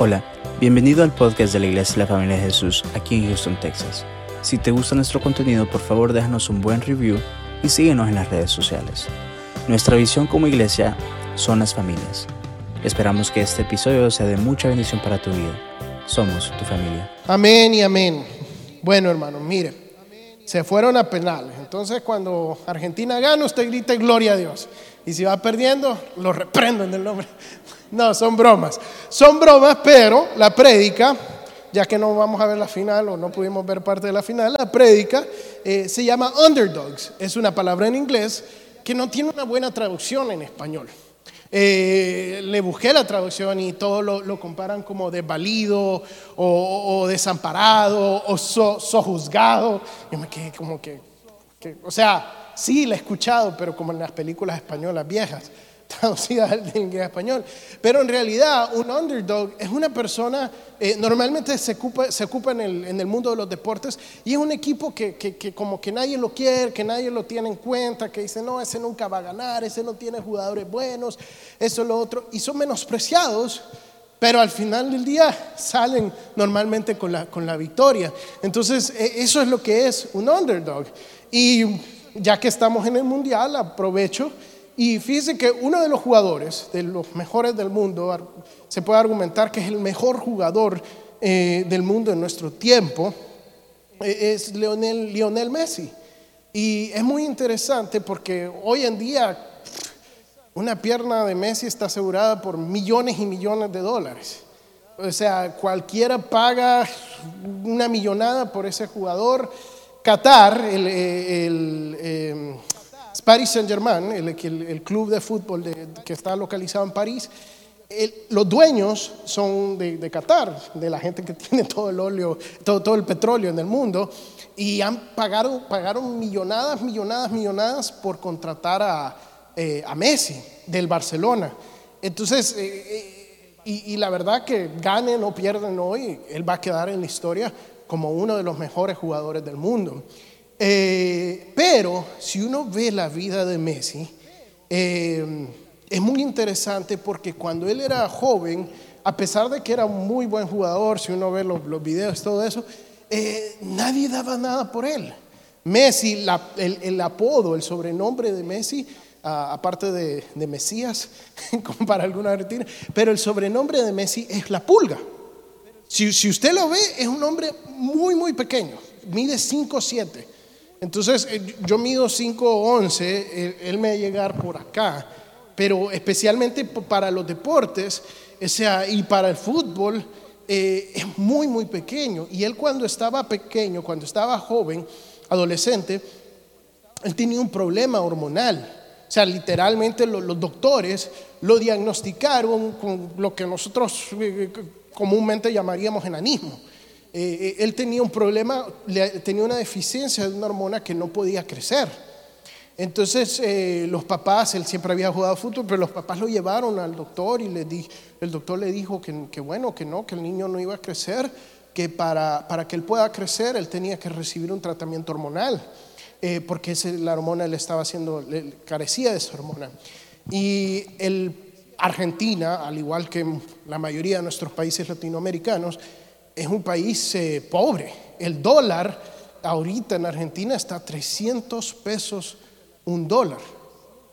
Hola, bienvenido al podcast de la Iglesia de la Familia de Jesús aquí en Houston, Texas. Si te gusta nuestro contenido, por favor déjanos un buen review y síguenos en las redes sociales. Nuestra visión como iglesia son las familias. Esperamos que este episodio sea de mucha bendición para tu vida. Somos tu familia. Amén y amén. Bueno, hermano, mire, se fueron a penales. Entonces, cuando Argentina gana, usted grita gloria a Dios. Y si va perdiendo, lo reprendo en el nombre. No, son bromas. Son bromas, pero la prédica, ya que no vamos a ver la final o no pudimos ver parte de la final, la prédica eh, se llama underdogs. Es una palabra en inglés que no tiene una buena traducción en español. Eh, le busqué la traducción y todo lo, comparan como desvalido o desamparado o sojuzgado. Yo me quedé como que, o sea, sí la he escuchado, pero como en las películas españolas viejas traducida al inglés español. Pero en realidad un underdog es una persona, eh, normalmente se ocupa, se ocupa en, el, en, el, mundo de los deportes y es un equipo que, que, que, como que nadie lo quiere, que nadie lo tiene en cuenta, que dice, no, ese nunca va a ganar, ese no tiene jugadores buenos, eso, lo otro, y son menospreciados. Pero al final del día salen normalmente con la, con la victoria. Entonces, e, eso es lo que es un underdog. Y ya que estamos en el mundial, aprovecho y fíjense que uno de los jugadores, de los mejores del mundo, se puede argumentar que es el mejor jugador eh, del mundo en nuestro tiempo, eh, es Lionel, Messi. Y es muy interesante porque hoy en día una pierna de Messi está asegurada por millones y millones de dólares. O sea, cualquiera paga una millonada por ese jugador. Qatar, el, el Paris Saint-Germain, el, club de fútbol que está localizado en París, los dueños son de, Qatar, de la gente que tiene todo el petróleo en el mundo, y han pagado, pagaron millonadas, millonadas, millonadas por contratar a, eh, Messi del Barcelona. Entonces, eh, eh, y, la verdad que ganen o pierden hoy, él va a quedar en la historia como uno de los mejores jugadores del mundo. Eh, pero si uno ve la vida de Messi, eh, es muy interesante porque cuando él era joven, a pesar de que era un muy buen jugador, si uno ve los, videos, todo eso, eh, nadie daba nada por él. Messi, el, apodo, el sobrenombre de Messi, aparte de, Mesías, como para alguna Argentina, pero el sobrenombre de Messi es la pulga. Si, si usted lo ve, es un hombre muy, muy pequeño, mide 5'7". Entonces, eh, yo mido 5'11, él, él me va a llegar por acá, pero especialmente para los deportes, o sea, y para el fútbol, eh, es muy, muy pequeño. Y él cuando estaba pequeño, cuando estaba joven, adolescente, él tenía un problema hormonal. O sea, literalmente los doctores lo diagnosticaron con lo que nosotros eh, comúnmente llamaríamos enanismo. Eh, él tenía un problema, tenía una deficiencia de una hormona que no podía crecer. Entonces eh, los papás, él siempre había jugado fútbol, pero los papás lo llevaron al doctor y le di, el doctor le dijo que, bueno, que no, que el niño no iba a crecer, que para, para que él pueda crecer él tenía que recibir un tratamiento hormonal, eh, porque la hormona le estaba haciendo, le carecía de esa hormona. Y el Argentina, al igual que la mayoría de nuestros países latinoamericanos, es un país eh, pobre. El dólar ahorita en Argentina está a 300 pesos un dólar.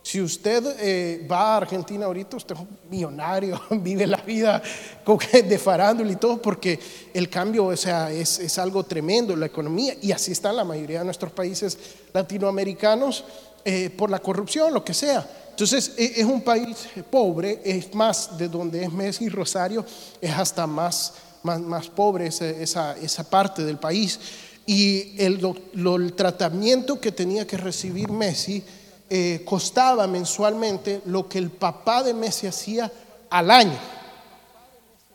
Si usted eh, va a Argentina ahorita, usted es un millonario, vive la vida de farándula y todo, porque el cambio o sea, es, es, algo tremendo, la economía, y así está la mayoría de nuestros países latinoamericanos, eh, por la corrupción, lo que sea. Entonces, e, es un país pobre, es más de donde es Messi Rosario, es hasta más más, pobre esa, esa, parte del país. Y el, el, tratamiento que tenía que recibir Messi eh, costaba mensualmente lo que el papá de Messi hacía al año.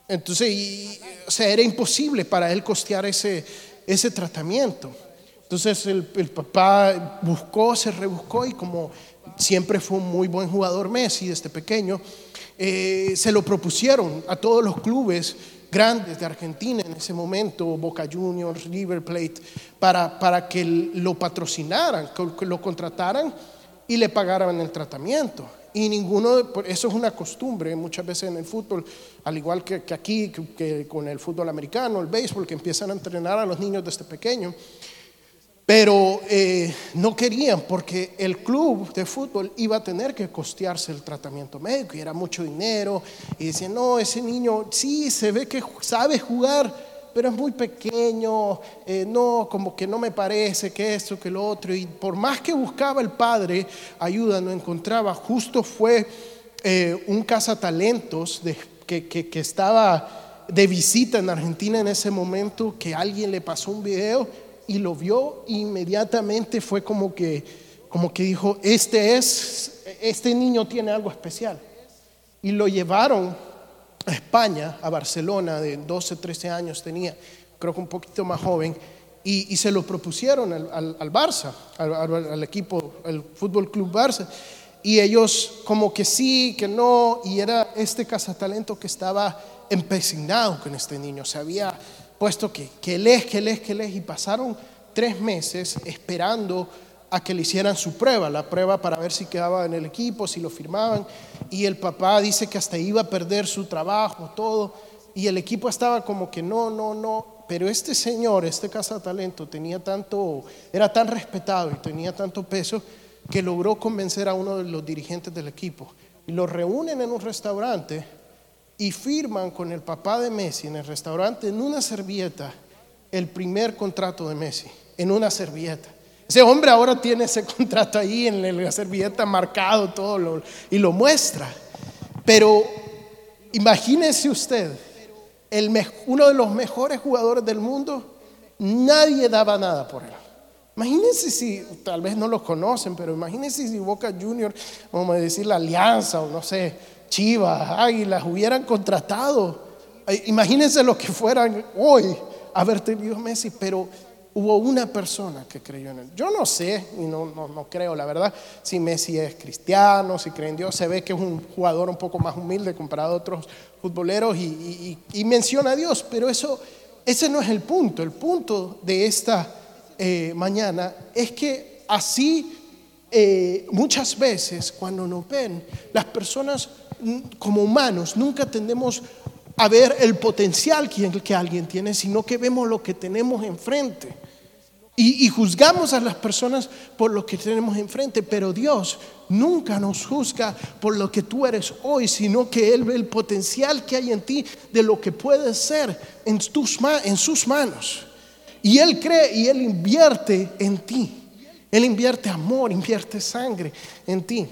Entonces, o sea, era imposible para él costear ese, ese tratamiento. Entonces el, papá buscó, se rebuscó y como siempre fue un muy buen jugador Messi desde pequeño, eh, se lo propusieron a todos los clubes grandes de Argentina en ese momento, Boca Juniors, River Plate, para, para que lo patrocinaran, que lo contrataran y le pagaran el tratamiento. Y ninguno, eso es una costumbre muchas veces en el fútbol, al igual que, aquí, que, con el fútbol americano, el béisbol, que empiezan a entrenar a los niños desde pequeño. Pero eh, no querían porque el club de fútbol iba a tener que costearse el tratamiento médico y era mucho dinero. Y decían, no, ese niño sí se ve que sabe jugar, pero es muy pequeño, eh, no, como que no me parece que esto, que lo otro. Y por más que buscaba el padre ayuda, no encontraba. Justo fue eh, un cazatalentos de, que, que, que estaba de visita en Argentina en ese momento, que alguien le pasó un video y lo vio inmediatamente fue como que, como que dijo, este es, este niño tiene algo especial. Y lo llevaron a España, a Barcelona, de 12, 13 años tenía, creo que un poquito más joven, y, se lo propusieron al, al, Barça, al, equipo, el Fútbol Club Barça. Y ellos como que sí, que no, y era este cazatalento que estaba empecinado con este niño, se había puesto que, que él es, que él es, que él es, y pasaron tres meses esperando a que le hicieran su prueba, la prueba para ver si quedaba en el equipo, si lo firmaban. Y el papá dice que hasta iba a perder su trabajo, todo. Y el equipo estaba como que no, no, no. Pero este señor, este casa talento, tenía tanto, era tan respetado y tenía tanto peso que logró convencer a uno de los dirigentes del equipo. Y lo reúnen en un restaurante y firman con el papá de Messi en el restaurante en una servilleta el primer contrato de Messi, en una servilleta. Ese hombre ahora tiene ese contrato ahí en la servilleta marcado todo y lo muestra. Pero imagínese usted, el, uno de los mejores jugadores del mundo, nadie daba nada por él. Imagínense si, tal vez no lo conocen, pero imagínense si Boca Junior, vamos a decir la Alianza o no sé, Chivas, Águilas, hubieran contratado. Imagínense lo que fueran hoy haber tenido Messi, pero hubo una persona que creyó en él. Yo no sé, y no, no, creo, la verdad, si Messi es cristiano, si cree en Dios, se ve que es un jugador un poco más humilde comparado a otros futboleros y, menciona a Dios, pero eso, ese no es el punto. El punto de esta eh, mañana es que así eh, muchas veces cuando nos ven, las personas como humanos nunca tendemos a ver el potencial que, alguien tiene, sino que vemos lo que tenemos enfrente. Y, juzgamos a las personas por lo que tenemos enfrente, pero Dios nunca nos juzga por lo que tú eres hoy, sino que Él ve el potencial que hay en ti de lo que puedes ser en, tus, en sus manos. Y Él cree y Él invierte en ti. Él invierte amor, invierte sangre en ti.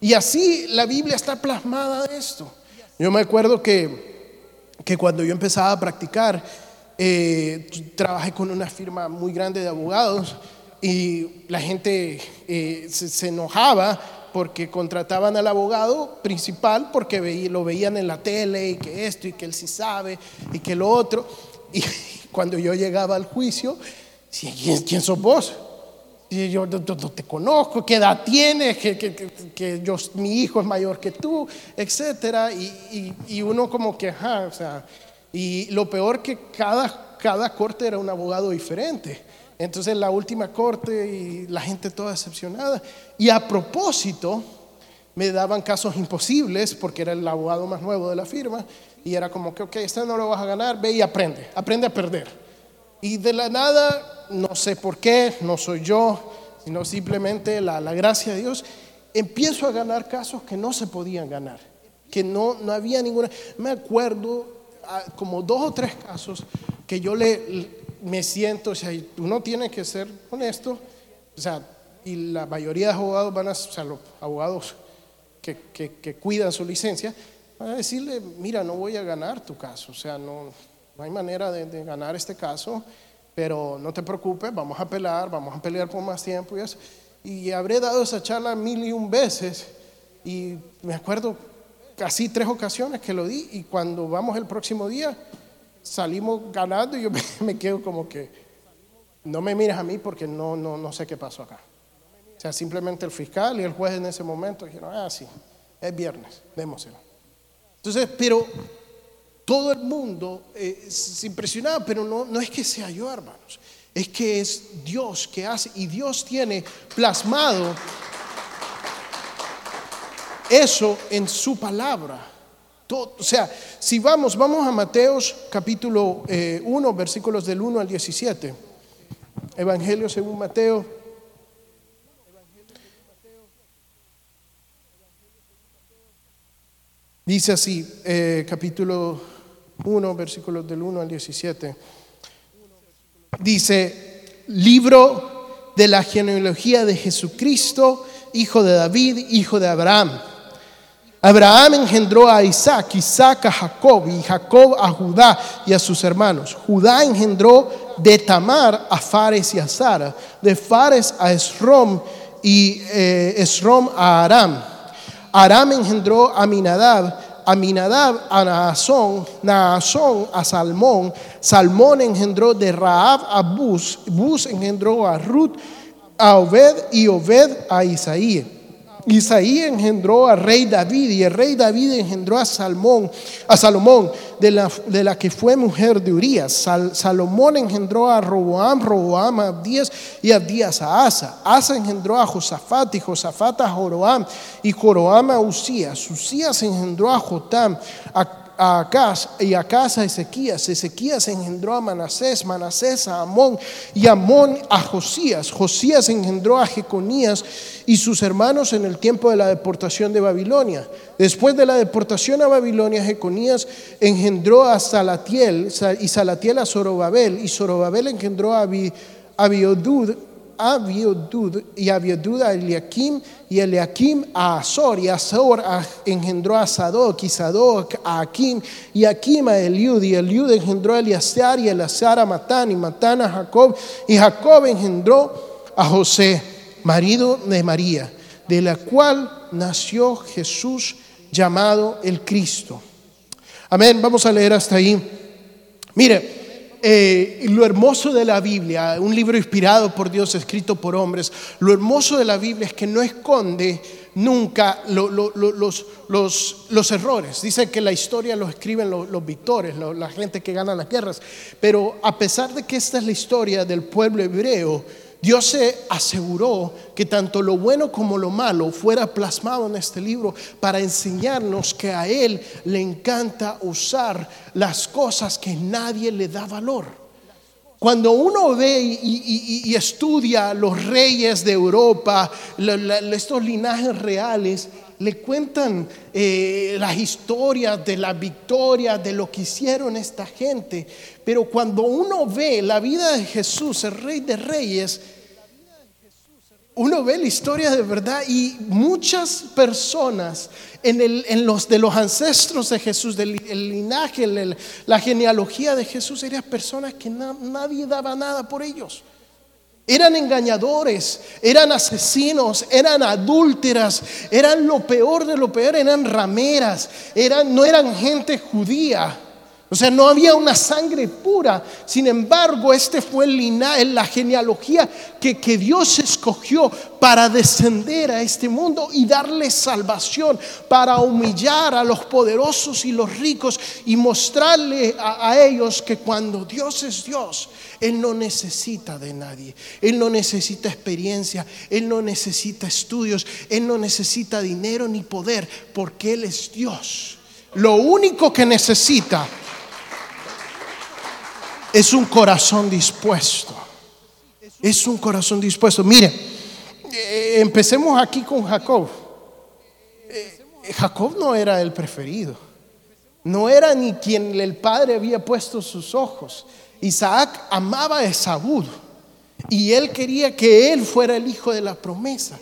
Y así la Biblia está plasmada de esto. Yo me acuerdo que que cuando yo empezaba a practicar, eh, trabajé con una firma muy grande de abogados y la gente eh, se, enojaba porque contrataban al abogado principal porque lo veían en la tele y que esto y que él sí sabe y que lo otro. Y cuando yo llegaba al juicio, ¿quién, quién sos vos? Y yo no, te conozco, qué edad tienes, que, que, que, yo, mi hijo es mayor que tú, etcétera. Y, y, uno como que, ajá, o sea, y lo peor que cada, cada corte era un abogado diferente. Entonces la última corte y la gente toda decepcionada. Y a propósito, me daban casos imposibles porque era el abogado más nuevo de la firma. Y era como que, ok, este no lo vas a ganar, ve y aprende, aprende a perder. Y de la nada no sé por qué, no soy yo, sino simplemente la, gracia de Dios, empiezo a ganar casos que no se podían ganar, que no, no había ninguna. Me acuerdo ah, como dos o tres casos que yo le, me siento, o sea, uno tiene que ser honesto, o sea, y la mayoría de abogados van a, o sea, los abogados que, que, cuidan su licencia, van a decirle, mira, no voy a ganar tu caso, o sea, no, no hay manera de, de ganar este caso pero no te preocupes, vamos a pelear, vamos a pelear por más tiempo y eso. Y habré dado esa charla mil y un veces y me acuerdo casi tres ocasiones que lo di y cuando vamos el próximo día salimos ganando y yo me, quedo como que no me mires a mí porque no, no, no sé qué pasó acá. O sea, simplemente el fiscal y el juez en ese momento dijeron, ah, sí, es viernes, démoselo. Entonces, pero todo el mundo eh, se impresionaba, pero no, no es que sea yo, hermanos. Es que es Dios que hace y Dios tiene plasmado eso en su palabra. o sea, si vamos, vamos a Mateos capítulo 1, eh, versículos del 1 al 17. Evangelio según Mateo. Dice así, eh, capítulo 1, versículos del 1 al 17. Dice, libro de la genealogía de Jesucristo, hijo de David, hijo de Abraham. Abraham engendró a Isaac, Isaac a Jacob y Jacob a Judá y a sus hermanos. Judá engendró de Tamar a Fares y a Sara, de Fares a Esrom y eh, Esrom a Aram. Aram engendró a Minadab, Aminadab a Naasón, Naasón a Salmón, Salmón engendró de Raab a Bus, Bus engendró a Ruth, a Obed y Obed a Isaí. Isaí engendró a rey David y el rey David engendró a Salmón, a Salomón, de la, de la que fue mujer de Urias. Salomón engendró a Roboam, Roboam a Abdías y Abdías a Asa. Asa engendró a Josafat y Josafat a Joroam y Joroam a Usías. Usías engendró a Jotam, a a y Acaz a Ezequías. Ezequías engendró a Manasés, Manasés a Amón y Amón a Josías. Josías engendró a Jeconías y sus hermanos en el tiempo de la deportación de Babilonia. Después de la deportación a Babilonia, Jeconías engendró a Salatiel y Salatiel a Zorobabel y Zorobabel engendró a Abiodud Abiodud y Abiodud a Eliakim y Eliakim a Azor y Azor engendró a Sadoc y Sadoc a Akim y Akim a Eliud y Eliud engendró a Eliasar y Eliasar a Matán y Matán a Jacob y Jacob engendró a José, marido de María, de la cual nació Jesús llamado el Cristo. Amén, vamos a leer hasta ahí. Mire, eh, lo hermoso de la Biblia, un libro inspirado por Dios, escrito por hombres, lo hermoso de la Biblia es que no esconde nunca los, los, errores. Dice que la historia lo escriben los, victores, la gente que gana las guerras. Pero a pesar de que esta es la historia del pueblo hebreo, Dios se aseguró que tanto lo bueno como lo malo fuera plasmado en este libro para enseñarnos que a Él le encanta usar las cosas que nadie le da valor. Cuando uno ve y, estudia los reyes de Europa, estos linajes reales, le cuentan eh, las historias de la victoria, de lo que hicieron esta gente. Pero cuando uno ve la vida de Jesús, el rey de reyes, uno ve la historia de verdad y muchas personas en, los de los ancestros de Jesús, del linaje, la genealogía de Jesús, eran personas que nadie daba nada por ellos. Eran engañadores, eran asesinos, eran adúlteras, eran lo peor de lo peor, eran rameras, eran, no eran gente judía. O sea, no había una sangre pura. Sin embargo, este fue el linaje, la genealogía que, que, Dios escogió para descender a este mundo y darle salvación, para humillar a los poderosos y los ricos y mostrarle a, a ellos que cuando Dios es Dios, Él no necesita de nadie. Él no necesita experiencia, Él no necesita estudios, Él no necesita dinero ni poder, porque Él es Dios. Lo único que necesita es un corazón dispuesto. Es un corazón dispuesto. Mire, eh, empecemos aquí con Jacob. Eh, Jacob no era el preferido. No era ni quien el padre había puesto sus ojos. Isaac amaba a Esaú y él quería que él fuera el hijo de la promesa.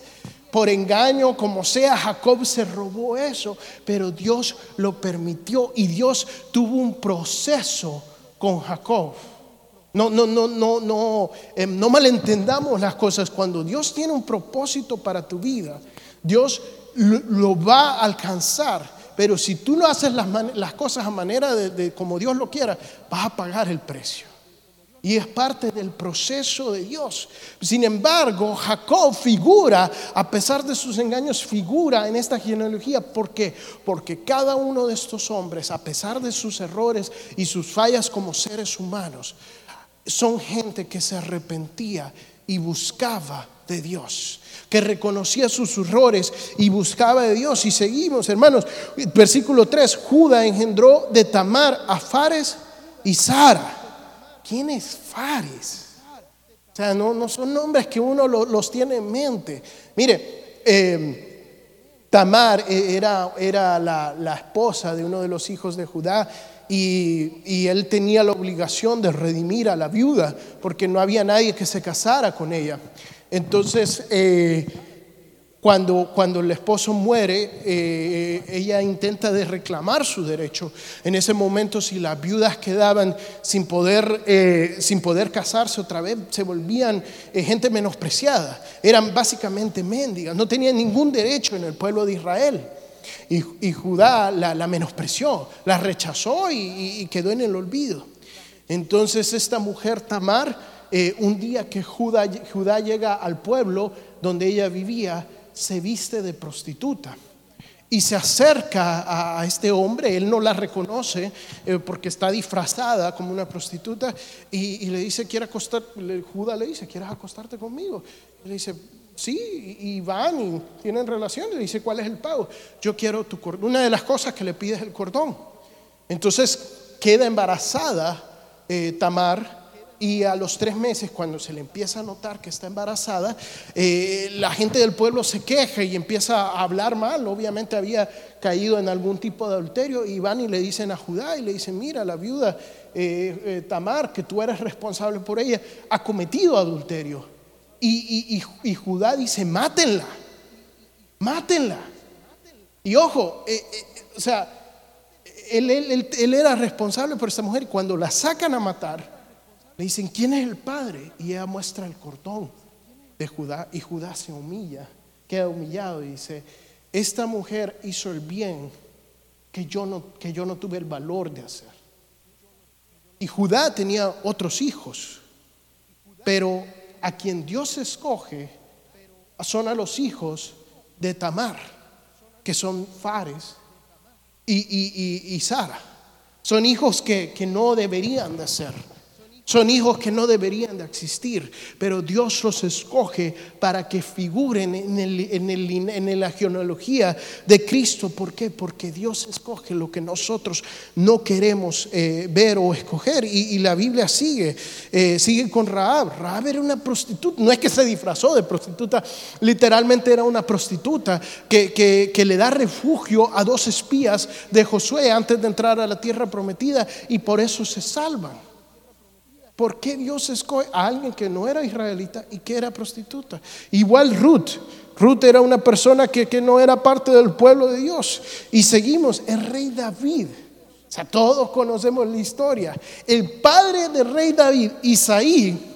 Por engaño, como sea, Jacob se robó eso, pero Dios lo permitió y Dios tuvo un proceso con Jacob. No, no, no, no, no, em, no malentendamos las cosas. Cuando Dios tiene un propósito para tu vida, Dios lo, va a alcanzar. Pero si tú no haces las, cosas a manera de como Dios lo quiera, vas a pagar el precio. Y es parte del proceso de Dios. Sin embargo, Jacob figura, a pesar de sus engaños, figura en esta genealogía. ¿Por qué? Porque cada uno de estos hombres, a pesar de sus errores y sus fallas como seres humanos, son gente que se arrepentía y buscaba de Dios, que reconocía sus errores y buscaba de Dios. Y seguimos, hermanos, versículo 3, Judá engendró de Tamar a Fares y Sara. ¿Quién es Fares? O sea, no, no son nombres que uno los tiene en mente. Mire, eh, Tamar eh, era, era la, esposa de uno de los hijos de Judá y, él tenía la obligación de redimir a la viuda porque no había nadie que se casara con ella. Entonces, eh, cuando, cuando el esposo muere, eh, ella intenta reclamar su derecho. En ese momento, si las viudas quedaban sin poder, eh, sin poder casarse otra vez, se volvían eh, gente menospreciada. Eran básicamente mendigas, no tenían ningún derecho en el pueblo de Israel. Y, Judá la, menospreció, la rechazó y, quedó en el olvido. Entonces esta mujer Tamar, un día que Judá, Judá llega al pueblo donde ella vivía, se viste de prostituta y se acerca a, este hombre, él no la reconoce eh, porque está disfrazada como una prostituta y, le dice, quiere acostar, Judas le dice, ¿quieres acostarte conmigo? Y le dice, sí, y van y tienen relación, le dice, ¿cuál es el pago? Yo quiero tu cordón, una de las cosas que le pide es el cordón. Entonces queda embarazada eh, Tamar y a los tres meses, cuando se le empieza a notar que está embarazada, eh, la gente del pueblo se queja y empieza a hablar mal. Obviamente había caído en algún tipo de adulterio y van y le dicen a Judá y le dicen, mira, la viuda eh, eh, Tamar, que tú eres responsable por ella, ha cometido adulterio. Y, Judá dice, mátenla, mátenla. Y ojo, o sea, él, él era responsable por esta mujer y cuando la sacan a matar, le dicen, ¿quién es el padre? Y ella muestra el cordón de Judá y Judá se humilla, queda humillado y dice, esta mujer hizo el bien que yo no, que yo no tuve el valor de hacer. Y Judá tenía otros hijos, pero a quien Dios escoge son a los hijos de Tamar, que son Fares y, Sara. Son hijos que, que no deberían de ser. Son hijos que no deberían de existir, pero Dios los escoge para que figuren en, el, en, la genealogía de Cristo. ¿Por qué? Porque Dios escoge lo que nosotros no queremos eh, ver o escoger. Y, la Biblia sigue, eh, sigue con Raab. Raab era una prostituta, no es que se disfrazó de prostituta, literalmente era una prostituta que le da refugio a dos espías de Josué antes de entrar a la tierra prometida y por eso se salvan. ¿Por qué Dios escoge a alguien que no era israelita y que era prostituta? Igual Ruth. Ruth era una persona que, no era parte del pueblo de Dios. Y seguimos, el rey David. O sea, todos conocemos la historia. El padre del rey David, Isaí,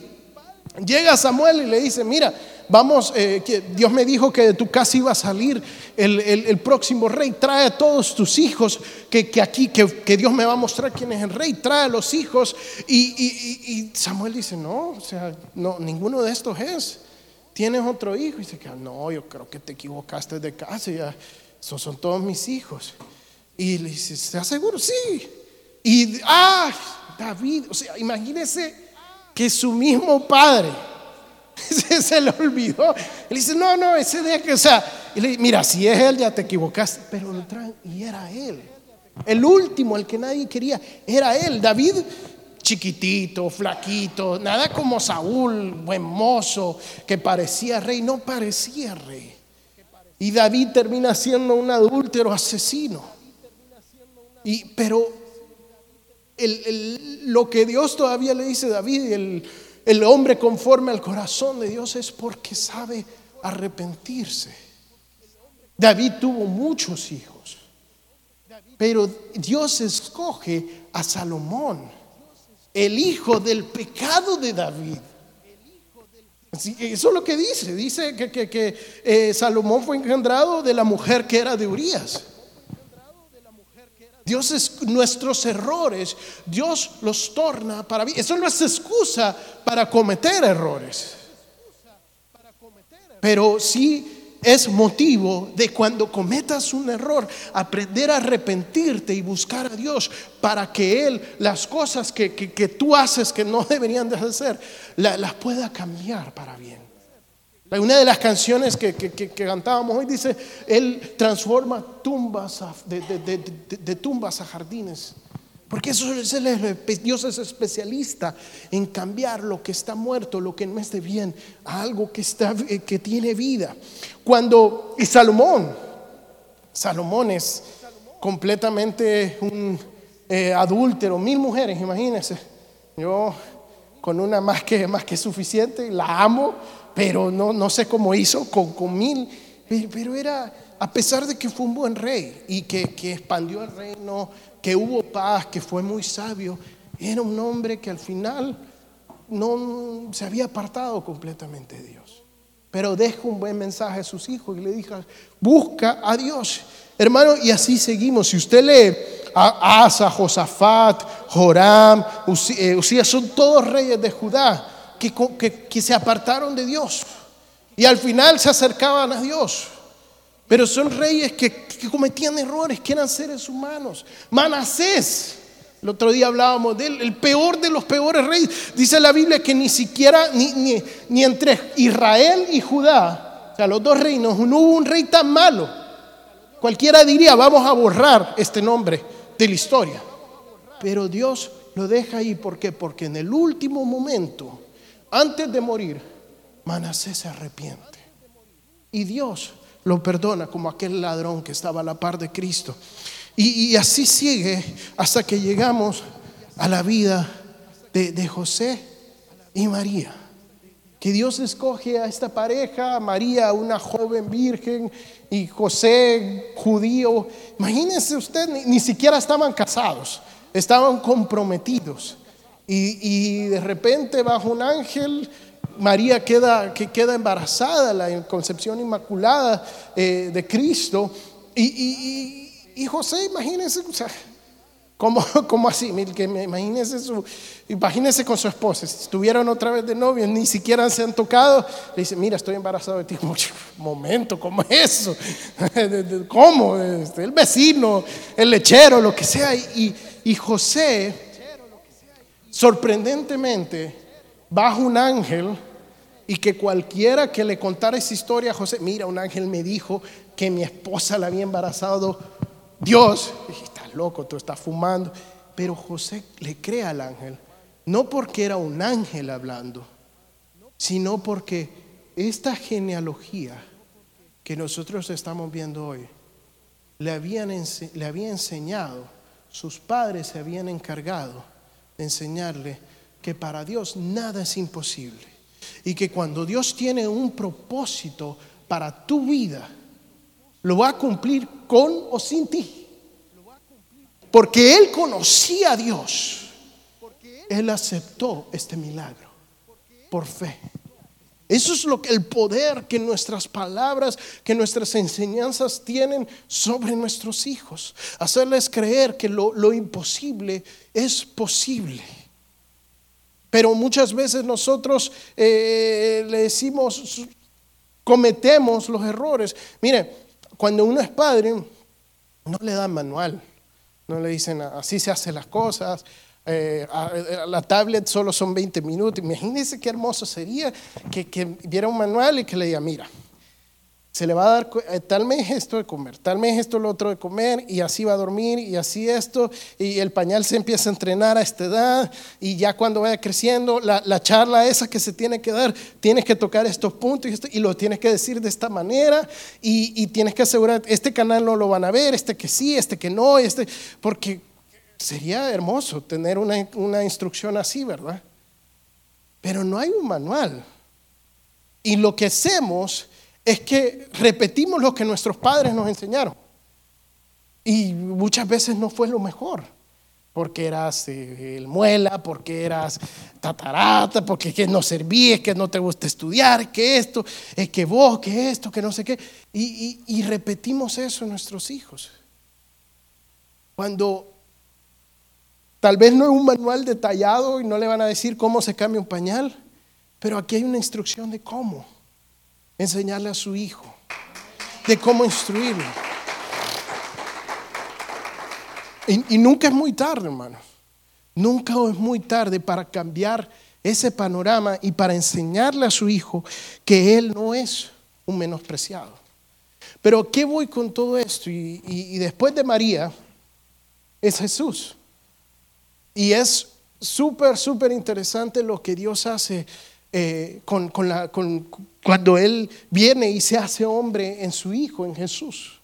llega Samuel y le dice, mira, vamos, eh, que Dios me dijo que de tu casa iba a salir el, próximo rey, trae a todos tus hijos, que, aquí, que, Dios me va a mostrar quién es el rey, trae a los hijos. Y, Samuel dice, no, o sea, no, ninguno de estos es. ¿Tienes otro hijo? Y dice, no, yo creo que te equivocaste de casa, ya, esos son todos mis hijos. Y le dice, ¿estás seguro? Sí. Y, ah, David, o sea, imagínese que su mismo padre se le olvidó. Él dice, no, no, ese día que, o sea, mira, si es él, ya te equivocaste. Pero lo traen y era él. El último, el que nadie quería, era él. David, chiquitito, flaquito, nada como Saúl, buen mozo, que parecía rey, no parecía rey. Y David termina siendo un adúltero asesino. Y, pero lo que Dios todavía le dice a David, el, el hombre conforme al corazón de Dios es porque sabe arrepentirse. David tuvo muchos hijos, pero Dios escoge a Salomón, el hijo del pecado de David. Eso es lo que dice. Dice que, eh, Salomón fue engendrado de la mujer que era de Urias. Dios es nuestros errores, Dios los torna para bien. Eso no es excusa para cometer errores. Pero sí es motivo de cuando cometas un error, aprender a arrepentirte y buscar a Dios para que Él las cosas que, tú haces que no deberían de hacer, las pueda cambiar para bien. Una de las canciones que, cantábamos hoy dice, Él transforma tumbas de tumbas a jardines. Porque eso es, Dios es especialista en cambiar lo que está muerto, lo que no esté bien, a algo que, está, eh, que tiene vida. Cuando, y Salomón, Salomón es completamente un eh, adúltero, mil mujeres, imagínense. Yo con una más que, más que suficiente, la amo, pero no, no sé cómo hizo con, mil, pero era, a pesar de que fue un buen rey y que, que expandió el reino que hubo paz, que fue muy sabio, era un hombre que al final no se había apartado completamente de Dios. Pero deja un buen mensaje a sus hijos y le dijo, busca a Dios. Hermano, y así seguimos. Si usted lee a Asa, Josafat, Joram, eh, Usías, son todos reyes de Judá que, se apartaron de Dios. Y al final se acercaban a Dios. Pero son reyes que, cometían errores, que eran seres humanos. Manasés, el otro día hablábamos de él, el peor de los peores reyes. Dice la Biblia que ni siquiera, ni, ni, entre Israel y Judá, o sea, los dos reinos, no hubo un rey tan malo. Cualquiera diría, vamos a borrar este nombre de la historia. Pero Dios lo deja ahí, ¿por qué? Porque en el último momento, antes de morir, Manasés se arrepiente. Y Dios lo perdona como aquel ladrón que estaba a la par de Cristo. Y, así sigue hasta que llegamos a la vida de, José y María. Que Dios escoge a esta pareja, María, una joven virgen, y José, judío. Imagínense usted, ni, siquiera estaban casados, estaban comprometidos. Y, y, de repente bajo un ángel María queda, que queda embarazada, la concepción inmaculada eh, de Cristo. Y, José, imagínense, o sea, ¿cómo, así? Que imagínense, su, imagínense con su esposa, si estuvieron otra vez de novio, ni siquiera se han tocado, le dice, mira, estoy embarazado de ti. Momento, ¿cómo es eso? ¿Cómo? Este, el vecino, el lechero, lo que sea. y José, sorprendentemente, bajo un ángel y que cualquiera que le contara esa historia a José, mira, un ángel me dijo que mi esposa la había embarazado, Dios, estás loco, tú estás fumando, pero José le cree al ángel, no porque era un ángel hablando, sino porque esta genealogía que nosotros estamos viendo hoy, le, habían, le había enseñado, sus padres se habían encargado enseñarle que para Dios nada es imposible. Y que cuando Dios tiene un propósito para tu vida, lo va a cumplir con o sin ti. Porque Él conocía a Dios. Él aceptó este milagro por fe. Eso es lo que el poder que nuestras palabras, que nuestras enseñanzas tienen sobre nuestros hijos. Hacerles creer que lo, lo imposible es posible. Pero muchas veces nosotros eh, le decimos, cometemos los errores. Mire, cuando uno es padre, no le dan manual, no le dicen así se hacen las cosas. Eh, la tablet solo son 20 minutos. Imagínense qué hermoso sería que, que viera un manual y que le diga, mira, se le va a dar eh, tal mes esto de comer, tal mes esto lo otro de comer, y así va a dormir, y así esto, y el pañal se empieza a entrenar a esta edad, y ya cuando vaya creciendo, la, charla esa que se tiene que dar, tienes que tocar estos puntos y, esto, y lo tienes que decir de esta manera, y, tienes que asegurar, este canal no lo van a ver, este que sí, este que no, este, porque sería hermoso tener una, una instrucción así, ¿verdad? Pero no hay un manual. Y lo que hacemos es que repetimos lo que nuestros padres nos enseñaron. Y muchas veces no fue lo mejor, porque eras eh, el muela, porque eras tatarata, porque que no servías, que no te gusta estudiar, que esto, es que vos, que esto, que no sé qué. Y, repetimos eso en nuestros hijos. Cuando tal vez no es un manual detallado y no le van a decir cómo se cambia un pañal, pero aquí hay una instrucción de cómo enseñarle a su hijo de cómo instruirlo. Y, y nunca es muy tarde, hermanos. Nunca es muy tarde para cambiar ese panorama y para enseñarle a su hijo que él no es un menospreciado. Pero ¿qué voy con todo esto? Y, después de María es Jesús. Y es súper, súper interesante lo que Dios hace eh, con, la, con, cuando Él viene y se hace hombre en su Hijo, en Jesús.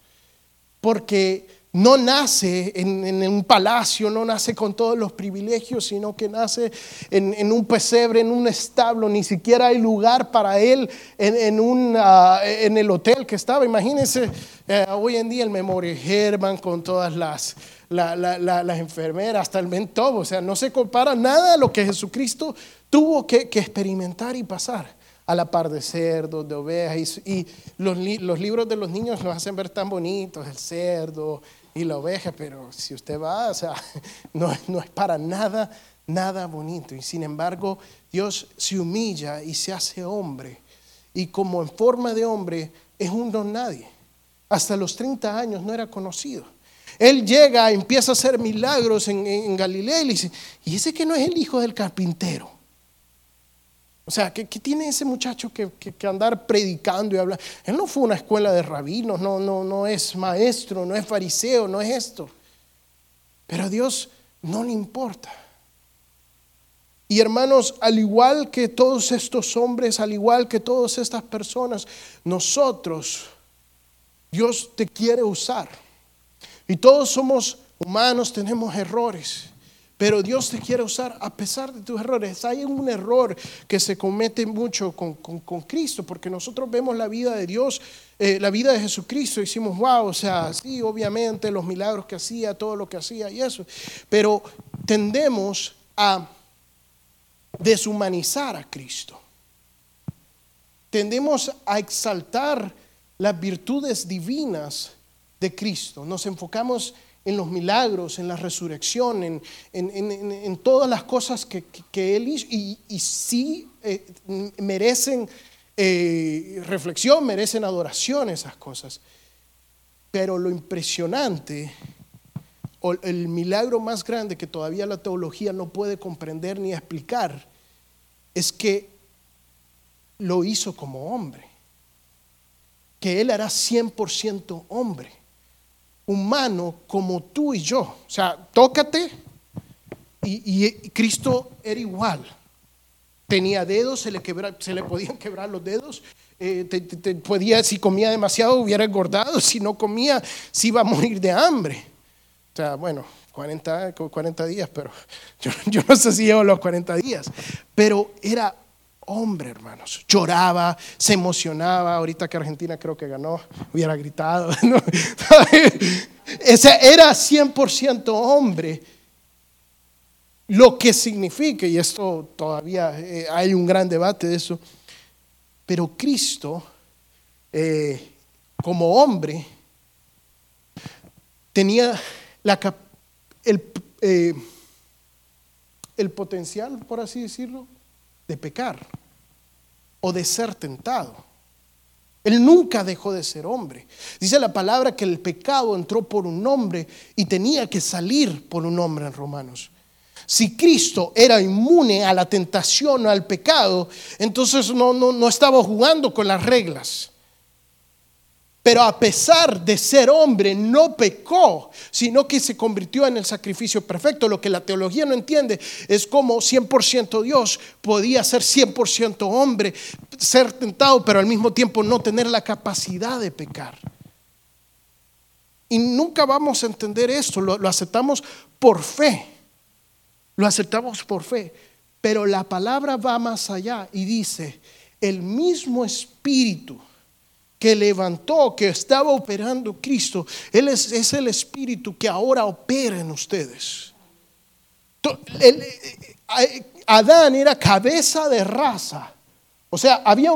Porque no nace en, un palacio, no nace con todos los privilegios, sino que nace en, un pesebre, en un establo, ni siquiera hay lugar para él en, ah, el hotel que estaba. Imagínense eh, hoy en día el Memoria Herman con todas las, enfermeras, hasta el mentobo, o sea, no se compara nada a lo que Jesucristo tuvo que, experimentar y pasar. A la par de cerdos, de ovejas, y, los, los, libros de los niños los hacen ver tan bonitos, el cerdo, y la oveja, pero si usted va, o sea, no, no es para nada, nada bonito. Y sin embargo, Dios se humilla y se hace hombre. Y como en forma de hombre, es un don nadie. Hasta los 30 años no era conocido. Él llega, empieza a hacer milagros en, en Galilea y dice, ¿y ese que no es el hijo del carpintero? O sea, ¿qué, tiene ese muchacho que, andar predicando y hablar? Él no fue una escuela de rabinos, no, no, no es maestro, no es fariseo, no es esto. Pero a Dios no le importa. Y hermanos, al igual que todos estos hombres, al igual que todas estas personas, nosotros, Dios te quiere usar. Y todos somos humanos, tenemos errores. Pero Dios te quiere usar a pesar de tus errores. Hay un error que se comete mucho con, Cristo, porque nosotros vemos la vida de Dios, eh, la vida de Jesucristo, y decimos, wow, o sea, sí, obviamente los milagros que hacía, todo lo que hacía y eso. Pero tendemos a deshumanizar a Cristo. Tendemos a exaltar las virtudes divinas de Cristo. Nos enfocamos en los milagros, en la resurrección, en, todas las cosas que, Él hizo. Y, sí eh, merecen eh, reflexión, merecen adoración esas cosas. Pero lo impresionante, o el milagro más grande que todavía la teología no puede comprender ni explicar, es que lo hizo como hombre. Que Él era 100% hombre humano como tú y yo. O sea, tócate y, Cristo era igual. Tenía dedos, se le, se podían quebrar los dedos. Eh, podía, si comía demasiado, hubiera engordado. Si no comía, si iba a morir de hambre. O sea, bueno, 40, 40 días, pero yo, yo no sé si llevo los 40 días. Pero era hombre, hermanos. Lloraba, se emocionaba. Ahorita que Argentina creo que ganó, hubiera gritado. Ese era 100% hombre. Lo que significa, y esto todavía eh, hay un gran debate de eso, pero Cristo, eh, como hombre, tenía eh, el potencial, por así decirlo, de pecar de ser tentado. Él nunca dejó de ser hombre. Dice la palabra que el pecado entró por un hombre y tenía que salir por un hombre en Romanos. Si Cristo era inmune a la tentación o al pecado, entonces no, no, no estaba jugando con las reglas. Pero a pesar de ser hombre, no pecó, sino que se convirtió en el sacrificio perfecto. Lo que la teología no entiende es cómo 100% Dios podía ser 100% hombre, ser tentado, pero al mismo tiempo no tener la capacidad de pecar. Y nunca vamos a entender esto, lo, lo aceptamos por fe. Lo aceptamos por fe. Pero la palabra va más allá y dice, el mismo espíritu que levantó, que estaba operando Cristo, Él es, el Espíritu que ahora opera en ustedes. Eh, Adán era cabeza de raza. O sea, había,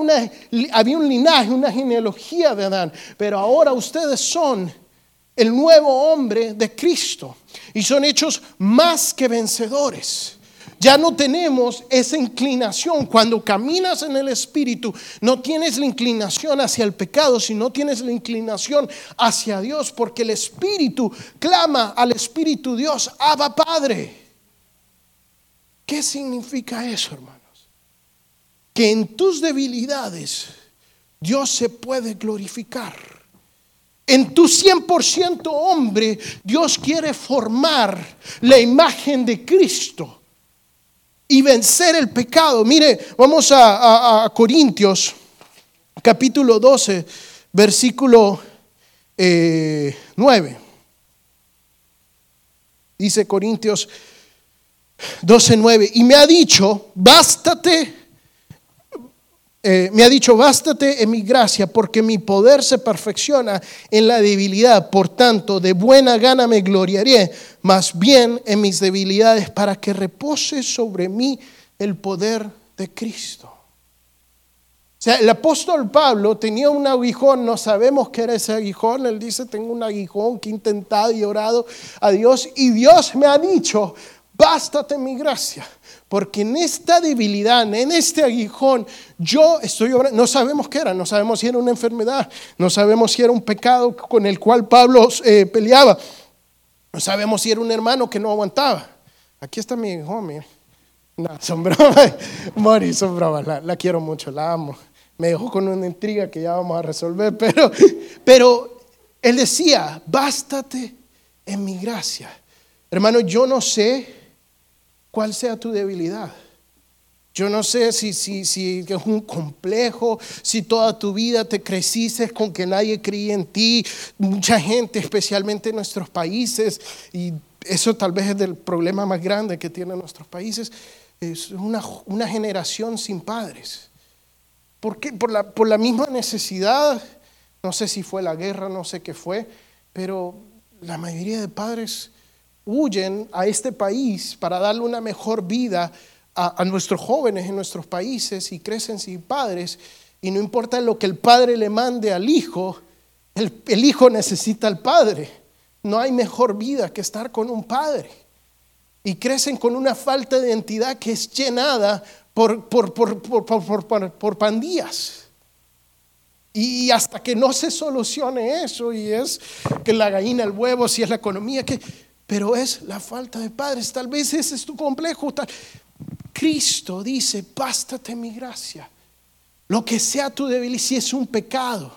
había un linaje, una genealogía de Adán, pero ahora ustedes son el nuevo hombre de Cristo y son hechos más que vencedores. Ya no tenemos esa inclinación. Cuando caminas en el Espíritu, no tienes la inclinación hacia el pecado, sino tienes la inclinación hacia Dios, porque el Espíritu clama al Espíritu Dios, Abba Padre. ¿Qué significa eso, hermanos? Que en tus debilidades Dios se puede glorificar. En tu 100% hombre, Dios quiere formar la imagen de Cristo y vencer el pecado. Mire, vamos a, Corintios, capítulo 12, versículo 9. Eh, Dice Corintios 12, 9. Y me ha dicho, bástate eh, me ha dicho, bástate en mi gracia, porque mi poder se perfecciona en la debilidad. Por tanto, de buena gana me gloriaré, más bien en mis debilidades, para que repose sobre mí el poder de Cristo. O sea, el apóstol Pablo tenía un aguijón, no sabemos qué era ese aguijón, él dice, tengo un aguijón que he intentado y orado a Dios, y Dios me ha dicho, bástate mi gracia porque en esta debilidad, en este aguijón, yo estoy obrando. No sabemos qué era, no sabemos si era una enfermedad, no sabemos si era un pecado con el cual Pablo eh, peleaba, no sabemos si era un hermano que no aguantaba. Aquí está mi aguijón, mire. No, son bromas, Mori, son la, la, quiero mucho, la amo. Me dejó con una intriga que ya vamos a resolver, pero, pero él decía, bástate en mi gracia. Hermano, yo no sé cuál sea tu debilidad. Yo no sé si, si, si, es un complejo, si toda tu vida te creciste con que nadie creía en ti, mucha gente, especialmente en nuestros países, y eso tal vez es el problema más grande que tienen nuestros países, es una, una generación sin padres. ¿Por qué? Por la, por la misma necesidad, no sé si fue la guerra, no sé qué fue, pero la mayoría de padres huyen a este país para darle una mejor vida a, nuestros jóvenes en nuestros países y crecen sin padres. Y no importa lo que el padre le mande al hijo, el, hijo necesita al padre. No hay mejor vida que estar con un padre. Y crecen con una falta de identidad que es llenada por, por, por pandillas. Y hasta que no se solucione eso, y es que la gallina, el huevo, si es la economía, que pero es la falta de padres. Tal vez ese es tu complejo. Cristo dice, bástate mi gracia. Lo que sea tu debilidad, es un pecado,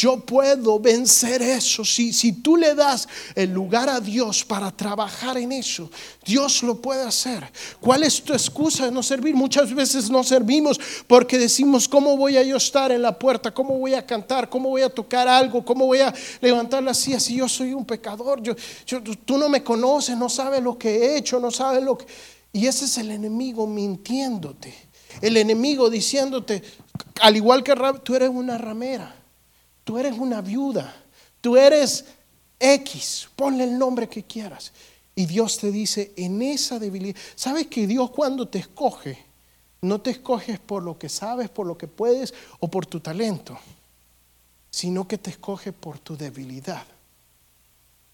yo puedo vencer eso. Si, si tú le das el lugar a Dios para trabajar en eso, Dios lo puede hacer. ¿Cuál es tu excusa de no servir? Muchas veces no servimos porque decimos, ¿cómo voy a yo estar en la puerta? ¿Cómo voy a cantar? ¿Cómo voy a tocar algo? ¿Cómo voy a levantar la silla si yo soy un pecador? Yo, tú no me conoces, no sabes lo que he hecho, no sabes lo que... Y ese es el enemigo mintiéndote. El enemigo diciéndote, al igual que tú eres una ramera Tú eres una viuda. Tú eres X. Ponle el nombre que quieras. Y Dios te dice, en esa debilidad, ¿sabes que Dios cuando te escoge, no te escoges por lo que sabes, por lo que puedes o por tu talento, sino que te escoge por tu debilidad.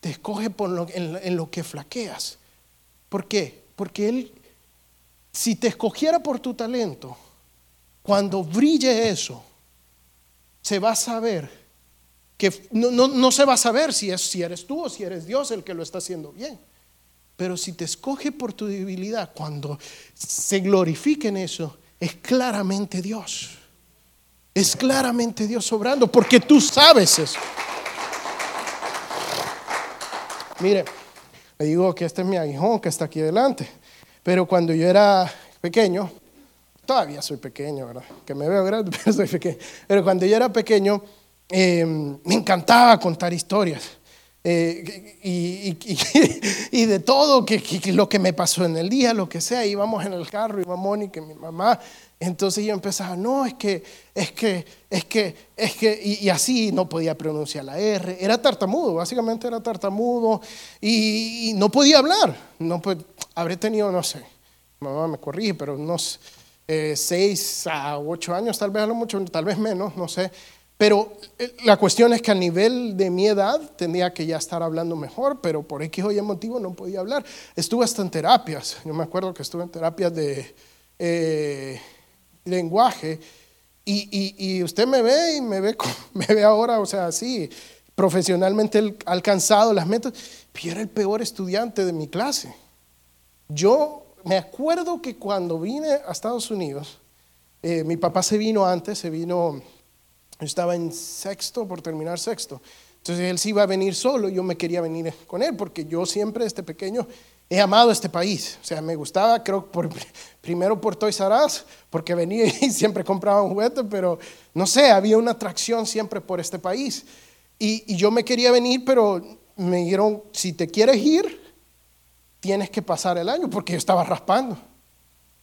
Te escoge en lo que flaqueas. ¿Por qué? Porque Él, si te escogiera por tu talento, cuando brille eso, se va a saber que no, se va a saber si, es, si eres tú o si eres Dios el que lo está haciendo bien. Pero si te escoge por tu debilidad, cuando se glorifique en eso, es claramente Dios. Es claramente Dios obrando, porque tú sabes eso. Mire, le digo que este es mi aguijón que está aquí delante. Pero cuando yo era pequeño, Todavía soy pequeño, ¿verdad? Que me veo grande, pero soy pequeño. Pero cuando yo era pequeño, em, me encantaba contar historias. Eh, y, de todo, que, lo que me pasó en el día, lo que sea, íbamos en el carro, iba Mónica, mi mamá, entonces yo empezaba, no, es que, es que, es que, es que, y, así no podía pronunciar la R, era tartamudo, básicamente era tartamudo, y, no podía hablar, no, pues, habré tenido, no sé, mamá me corrige, pero no sé, eh, seis a ocho años, tal vez a lo mucho, tal vez menos, no sé. Pero eh, la cuestión es que a nivel de mi edad tendría que ya estar hablando mejor, pero por X o Y motivo no podía hablar. Estuve hasta en terapias. Yo me acuerdo que estuve en terapias de eh, lenguaje. Y, y, usted me ve y me ve, me ve ahora, o sea, sí, profesionalmente alcanzado las metas, pero yo era el peor estudiante de mi clase. Yo me acuerdo que cuando vine a Estados Unidos, eh, mi papá se vino antes, se vino estaba en sexto, por terminar sexto. Entonces él sí iba a venir solo, yo me quería venir con él, porque yo siempre, este pequeño, he amado este país. O sea, me gustaba, creo, por, primero por Toys R porque venía y siempre compraba un juguete, pero no sé, había una atracción siempre por este país. Y, y yo me quería venir, pero me dijeron, si te quieres ir, tienes que pasar el año, porque yo estaba raspando.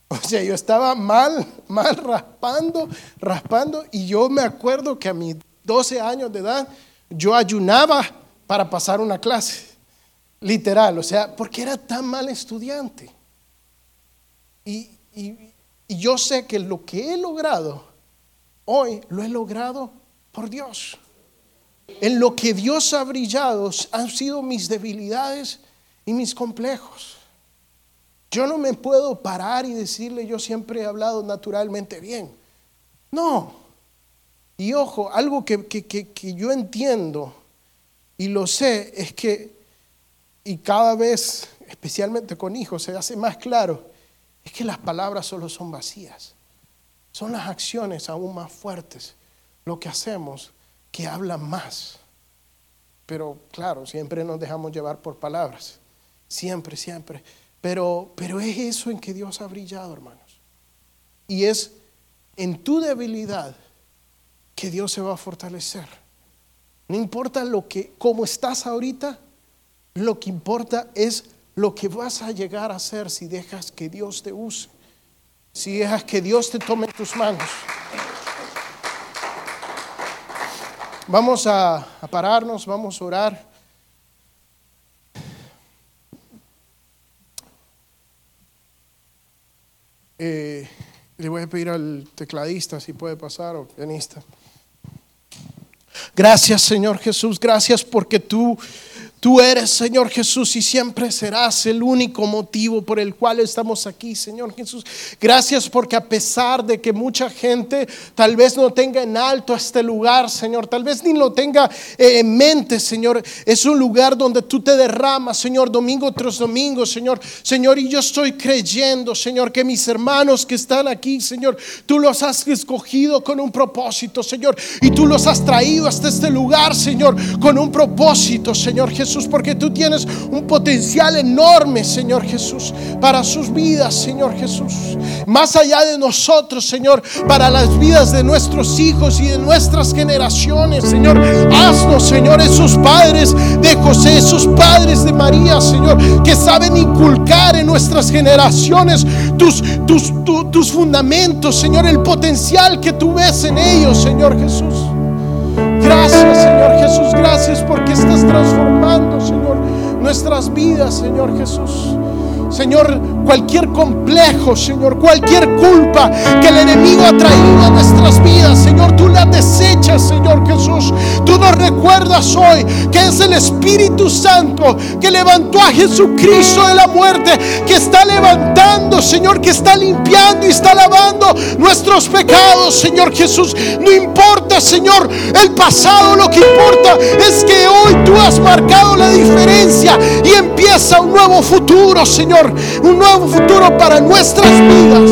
O sea, yo estaba mal, mal raspando, raspando, y yo me acuerdo que a mis 12 años de edad yo ayunaba para pasar una clase, literal, o sea, porque era tan mal estudiante. Y, y yo sé que lo que he logrado hoy lo he logrado por Dios. En lo que Dios ha brillado han sido mis debilidades y mis complejos. Yo no me puedo parar y decirle yo siempre he hablado naturalmente bien. No. Y ojo, algo que, que, yo entiendo y lo sé es que, y cada vez, especialmente con hijos, se hace más claro, es que las palabras solo son vacías. Son las acciones aún más fuertes, lo que hacemos, que hablan más. Pero claro, siempre nos dejamos llevar por palabras. Siempre, siempre. Pero, pero es eso en que Dios ha brillado, hermanos. Y es en tu debilidad que Dios se va a fortalecer. No importa lo que, cómo estás ahorita, lo que importa es lo que vas a llegar a hacer si dejas que Dios te use, si dejas que Dios te tome en tus manos. Vamos a, a pararnos, vamos a orar. Eh, le voy a pedir al tecladista si puede pasar o pianista. Gracias Señor Jesús, gracias porque tú Tú eres, Señor Jesús, y siempre serás el único motivo por el cual estamos aquí, Señor Jesús. Gracias porque a pesar de que mucha gente tal vez no tenga en alto este lugar, Señor, tal vez ni lo tenga eh, en mente, Señor, es un lugar donde tú te derramas, Señor, domingo tras domingo, Señor. Señor, y yo estoy creyendo, Señor, que mis hermanos que están aquí, Señor, tú los has escogido con un propósito, Señor, y tú los has traído hasta este lugar, Señor, con un propósito, Señor Jesús porque tú tienes un potencial enorme, Señor Jesús, para sus vidas, Señor Jesús. Más allá de nosotros, Señor, para las vidas de nuestros hijos y de nuestras generaciones, Señor. Haznos, Señor, esos padres de José, esos padres de María, Señor, que saben inculcar en nuestras generaciones tus, tus, tus fundamentos, Señor, el potencial que tú ves en ellos, Señor Jesús. Señor Jesús. Gracias porque estás transformando, Señor, nuestras vidas, Señor Jesús. Señor, cualquier complejo, Señor, cualquier culpa que el enemigo ha traído a nuestras vidas, Señor, tú la desechas, Señor Jesús. Tú nos recuerdas hoy que es el Espíritu Santo que levantó a Jesucristo de la muerte, que está levantando, Señor, que está limpiando y está lavando nuestros pecados, Señor Jesús. No importa, Señor, el pasado, lo que importa es que hoy tú has marcado la diferencia y empieza un nuevo futuro, Señor un nuevo futuro para nuestras vidas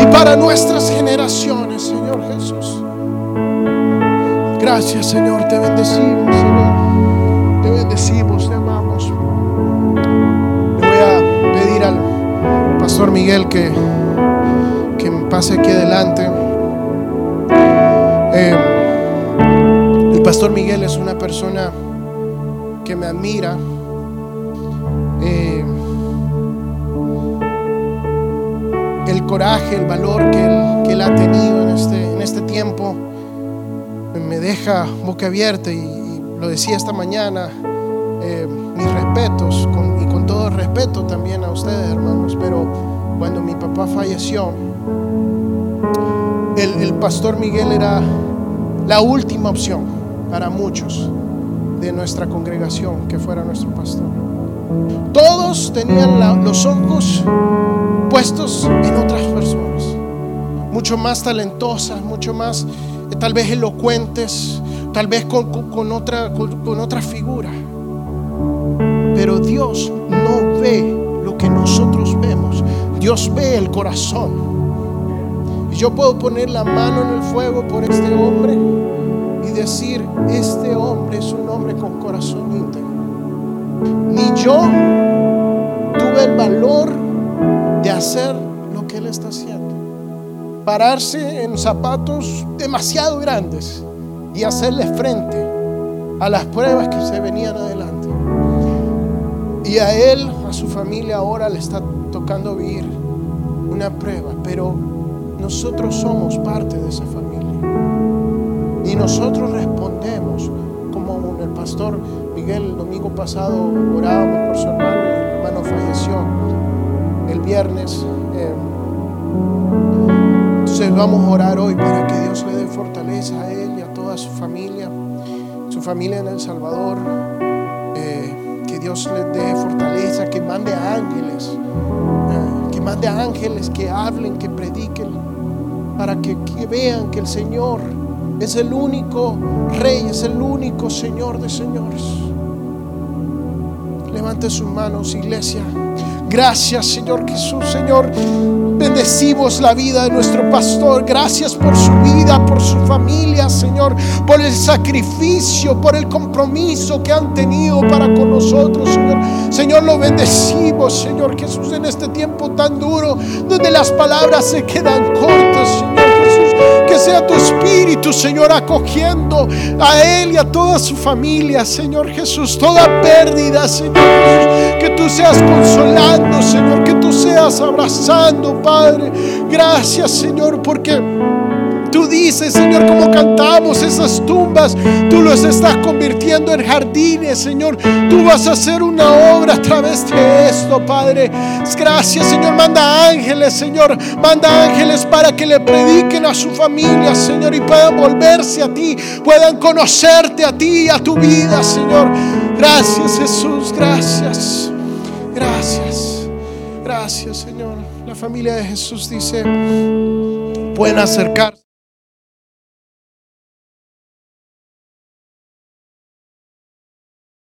y para nuestras generaciones, Señor Jesús. Gracias, Señor, te bendecimos, Señor. Te bendecimos, te amamos. Le voy a pedir al pastor Miguel que, que me pase aquí adelante. Eh, el pastor Miguel es una persona que me admira. Eh, el coraje, el valor que él, ha tenido en este, en este tiempo me deja boca abierta y, lo decía esta mañana, eh, mis respetos y con todo respeto también a ustedes hermanos, pero cuando mi papá falleció, el, pastor Miguel era la última opción para muchos de nuestra congregación que fuera nuestro pastor. Todos tenían los ojos puestos en otras personas, mucho más talentosas, mucho más eh, tal vez elocuentes, tal vez con, otra, con otra figura. Pero Dios no ve lo que nosotros vemos, Dios ve el corazón. Y yo puedo poner la mano en el fuego por este hombre y decir, este hombre es un hombre con corazón íntegro. Ni yo tuve el valor de hacer lo que él está haciendo. Pararse en zapatos demasiado grandes y hacerle frente a las pruebas que se venían adelante. Y a él, a su familia ahora le está tocando vivir una prueba, pero nosotros somos parte de esa familia. Y nosotros respondemos como el pastor Miguel el domingo pasado orábamos por su hermano el hermano falleció el viernes. Eh, entonces vamos a orar hoy para que Dios le dé fortaleza a él y a toda su familia, su familia en El Salvador. Eh, que Dios le dé fortaleza, que mande ángeles, eh, que mande ángeles que hablen, que prediquen, para que vean que el Señor es el único Rey, es el único Señor de señores. Levante sus manos, iglesia. Gracias, Señor Jesús, Señor. Bendecimos la vida de nuestro pastor. Gracias por su vida, por su familia, Señor. Por el sacrificio, por el compromiso que han tenido para con nosotros, Señor. Señor, lo bendecimos, Señor Jesús, en este tiempo tan duro, donde las palabras se quedan cortas, sea tu espíritu, Señor, acogiendo a él y a toda su familia, Señor Jesús. Toda pérdida, Señor. Que tú seas consolando Señor, que tú seas abrazando, Padre. Gracias, Señor, porque tú dices, Señor, como cantamos esas tumbas, tú los estás convirtiendo en jardines, Señor. Tú vas a hacer una obra a través de esto, Padre. Gracias, Señor. Manda ángeles, Señor. Manda ángeles para que le prediquen a su familia, Señor, y puedan volverse a ti, puedan conocerte a ti y a tu vida, Señor. Gracias, Jesús. Gracias. Gracias. Gracias, Señor. La familia de Jesús dice, pueden acercarse.